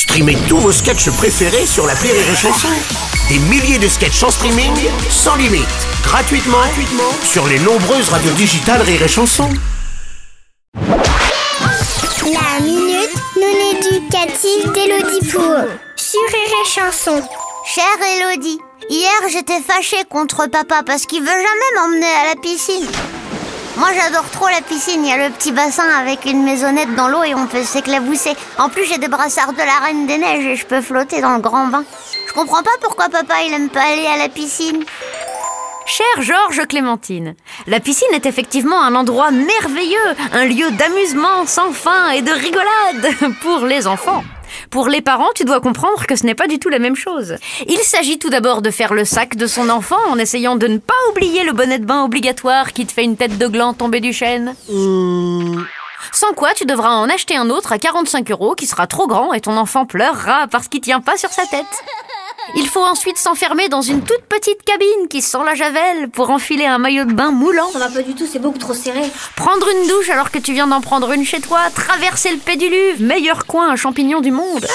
Streamez tous vos sketchs préférés sur la Rire et Chanson. Des milliers de sketchs en streaming, sans limite, gratuitement, gratuitement sur les nombreuses radios digitales Rire et Chanson. La minute non éducative d'Elodie Pour sur Rire et Chanson. Chère Elodie, hier j'étais fâchée contre papa parce qu'il veut jamais m'emmener à la piscine. Moi j'adore trop la piscine, il y a le petit bassin avec une maisonnette dans l'eau et on peut s'éclabousser. En plus j'ai des brassards de la Reine des Neiges et je peux flotter dans le grand bain. Je comprends pas pourquoi papa il aime pas aller à la piscine. Cher Georges Clémentine, la piscine est effectivement un endroit merveilleux, un lieu d'amusement sans fin et de rigolade pour les enfants. Pour les parents, tu dois comprendre que ce n'est pas du tout la même chose. Il s'agit tout d'abord de faire le sac de son enfant en essayant de ne pas oublier le bonnet de bain obligatoire qui te fait une tête de gland tombée du chêne. Sans quoi, tu devras en acheter un autre à 45 euros qui sera trop grand et ton enfant pleurera parce qu'il tient pas sur sa tête. Il faut ensuite s'enfermer dans une toute petite cabine qui sent la javel pour enfiler un maillot de bain moulant. Ça va pas du tout, c'est beaucoup trop serré. Prendre une douche alors que tu viens d'en prendre une chez toi. Traverser le pédiluve, meilleur coin à champignons du monde.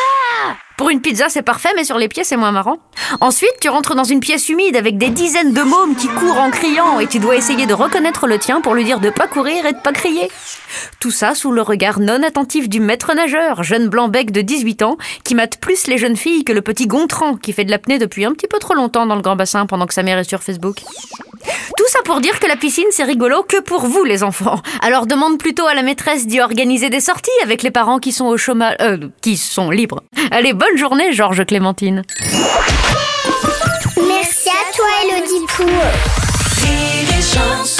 Pour une pizza, c'est parfait, mais sur les pieds, c'est moins marrant. Ensuite, tu rentres dans une pièce humide avec des dizaines de mômes qui courent en criant et tu dois essayer de reconnaître le tien pour lui dire de pas courir et de pas crier. Tout ça sous le regard non attentif du maître nageur, jeune blanc-bec de 18 ans, qui mate plus les jeunes filles que le petit Gontran qui fait de l'apnée depuis un petit peu trop longtemps dans le grand bassin pendant que sa mère est sur Facebook. Tout ça pour dire que la piscine c'est rigolo que pour vous les enfants. Alors demande plutôt à la maîtresse d'y organiser des sorties avec les parents qui sont au chômage, euh, qui sont libres. Allez, bonne journée Georges Clémentine. Merci à toi Elodie chanson.